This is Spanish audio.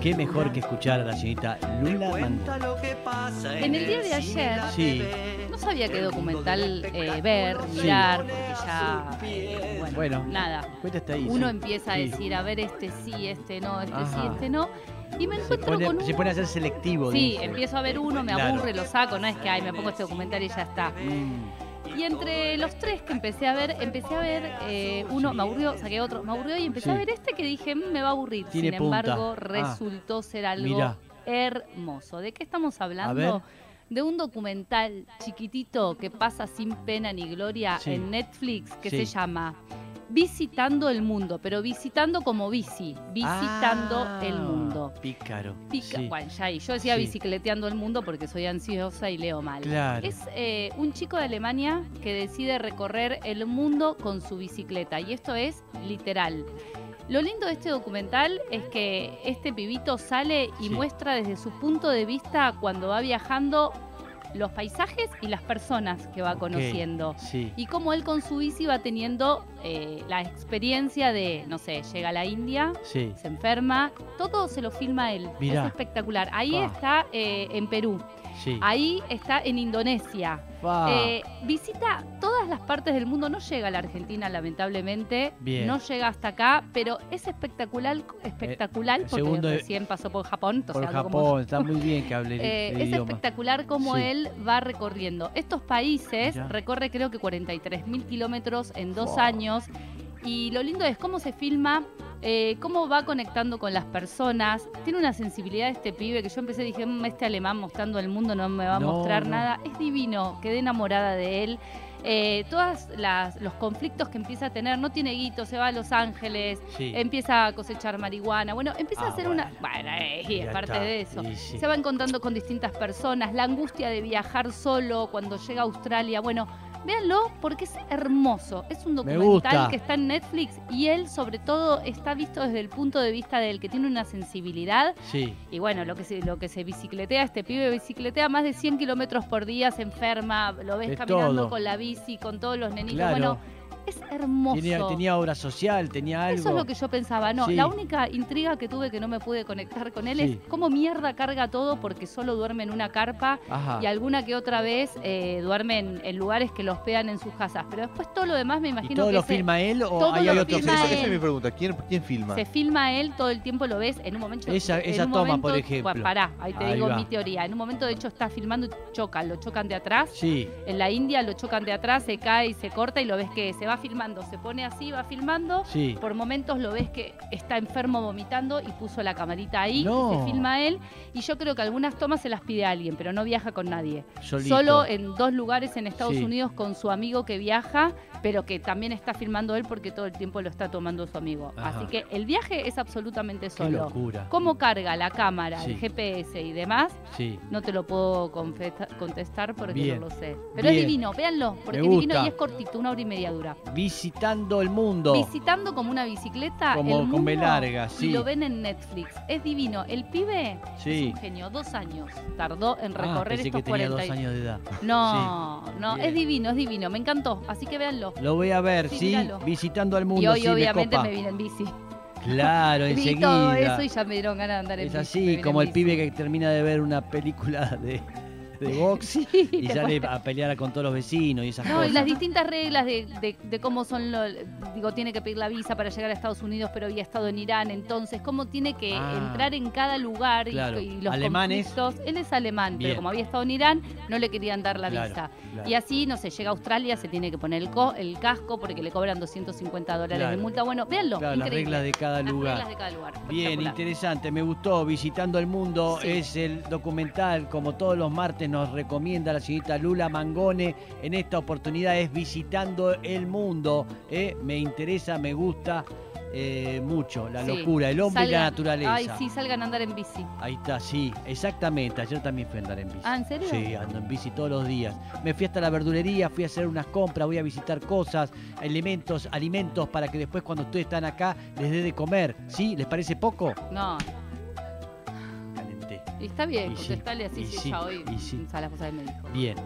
qué mejor que escuchar a la señorita Lula Mangón. En el día de ayer, Sí, no sabía qué documental eh, ver, mirar, porque ya, eh, bueno, Bueno, nada. cuéntate ahí. Uno sí. empieza a Sí. decir, a ver, este sí, este no, este sí, este no. Y me Se encuentro pone, con uno. se pone a ser selectivo. Sí, dice. empiezo a ver uno, me Claro. aburre, lo saco, no es que ay, me pongo este documental y ya está. Mm, Y entre los tres que empecé a ver, empecé a ver eh, uno, me aburrió, saqué otro, me aburrió y empecé a ver este que dije, "Mm, me va a aburrir. Tiene Sin punta. embargo, Ah. resultó ser algo Mirá. hermoso. ¿De qué estamos hablando? De un documental chiquitito que pasa sin pena ni gloria Sí. en Netflix que Sí. se llama Visitando el Mundo, pero visitando como bici, visitando Ah, el mundo. Pícaro. Pica, sí. bueno, ya ahí. Yo decía Sí. bicicleteando el mundo porque soy ansiosa y leo mal. Claro. Es eh, un chico de Alemania que decide recorrer el mundo con su bicicleta y esto es literal. Lo lindo de este documental es que este pibito sale y Sí. muestra desde su punto de vista cuando va viajando los paisajes y las personas que va conociendo. Sí. Y cómo él con su bici va teniendo eh, la experiencia de, no sé, llega a la India, Sí. se enferma, todo se lo filma él. Mirá. Es espectacular. Ahí Ah. está eh, en Perú, Sí. ahí está en Indonesia. Fa. Eh, visita todas las partes del mundo, no llega a la Argentina lamentablemente, Bien. no llega hasta acá, pero es espectacular, espectacular el porque segundo de- recién pasó por Japón, entonces Por como- Japón, está muy bien que hable el, Eh, el es idioma. espectacular cómo Sí. él va recorriendo. Estos países Mirá. recorre creo que 43 mil kilómetros en dos Wow. años. Y lo lindo es cómo se filma, eh, cómo va conectando con las personas. Tiene una sensibilidad este pibe que yo empecé, dije, "Mm, este alemán mostrando el mundo no me va a No, mostrar no. nada. Es divino, quedé enamorada de él. Eh, todos los conflictos que empieza a tener, no tiene guito, se va a Los Ángeles, Sí. empieza a cosechar marihuana, bueno, empieza Ah, a hacer bueno. una... Bueno, eh, y es Ya parte está. de eso. Sí. Se va encontrando con distintas personas, la angustia de viajar solo cuando llega a Australia. Bueno, véanlo porque es hermoso. Es un Me documental que está en Netflix y él, sobre todo, está visto desde el punto de vista del que tiene una sensibilidad. Sí. Y bueno, lo que se, lo que se bicicletea, este pibe bicicletea más de 100 kilómetros por día, se enferma, lo ves caminando todo. con la bici, con todos los nenitos. Claro. Bueno, es hermoso. Tenía, tenía obra social, tenía algo. Eso es lo que yo pensaba. No, Sí. la única intriga que tuve que no me pude conectar con él Sí. es cómo mierda carga todo porque solo duerme en una carpa Ajá. y alguna que otra vez eh, duerme en, en lugares que lo hospedan en sus casas. Pero después todo lo demás me ¿Y imagino todo que lo ese- filma él o todo lo hay otro filma filma? él. Esa es mi pregunta. ¿Quién, quién filma? se filma él, todo el tiempo lo ves en un momento. Esa- esa un toma, momento- por ejemplo. Bueno, pará, ahí te Ahí digo va. mi teoría. En un momento, de hecho, está filmando y chocan, lo chocan de atrás. Sí. En la India lo chocan de atrás, se cae y se corta y lo ves que se va filmando, se pone así, va filmando. Sí. Por momentos lo ves que está enfermo vomitando y puso la camarita ahí, No. y se filma él. Y yo creo que algunas tomas se las pide a alguien, pero no viaja con nadie. Solito. Solo en dos lugares en Estados Sí. Unidos con su amigo que viaja, pero que también está filmando él porque todo el tiempo lo está tomando su amigo. Ajá. Así que el viaje es absolutamente Qué solo. locura. Cómo carga la cámara, Sí. el GPS y demás, Sí. no te lo puedo contestar porque Bien. no lo sé. Pero Bien. es divino, véanlo, porque es divino y es cortito, una hora y media dura. Visitando el mundo. Visitando como una bicicleta Como el con mundo B larga, sí. y lo ven en Netflix. Es divino. El pibe Sí. es un genio. Dos años tardó en Ah, recorrer que estos tenía 40 dos años de edad. No, no, Bien. es divino, es divino. Me encantó. Así que véanlo. Lo voy a ver, Sí. Visitando al mundo. y hoy obviamente me, vine en bici. Claro, Vi enseguida. todo eso y ya me dieron ganas de andar en Es bici. así, como el bici. pibe que termina de ver una película de, de box Sí, y sale a pelear con todos los vecinos y esas No, y cosas. las distintas reglas de, de- de cómo son, lo, digo, tiene que pedir la visa para llegar a Estados Unidos, pero había estado en Irán, entonces, cómo tiene que Ah. entrar en cada lugar y- Claro. y, los Alemanes. conflictos. Él es alemán, Bien. pero como había estado en Irán, no le querían dar la Claro, visa. claro. Y así, no sé, llega a Australia, se tiene que poner el, co- el casco porque le cobran 250 dólares de multa. Bueno, véanlo, Claro, las reglas de cada Las lugar. reglas de cada lugar. Bien, interesante, me gustó. Visitando el mundo Sí. es el documental, como todos los martes nos recomienda la señorita Lula Mangone. En esta oportunidad es Visitando el mundo. ¿eh? Me interesa, me gusta eh, mucho la Sí. locura, el hombre y la naturaleza. Ay, sí, salgan a andar en bici. Ahí está, sí, exactamente. Ayer también fui a andar en bici. Ah, ¿en serio? Sí, ando en bici todos los días. Me fui hasta la verdulería, fui a hacer unas compras, voy a visitar cosas, elementos, alimentos para que después cuando ustedes están acá les dé de comer. ¿Sí? ¿Les parece poco? No. Y está bien, sí, contestale así sí, ya hoy y sí. las cosas que me dijo. Bien.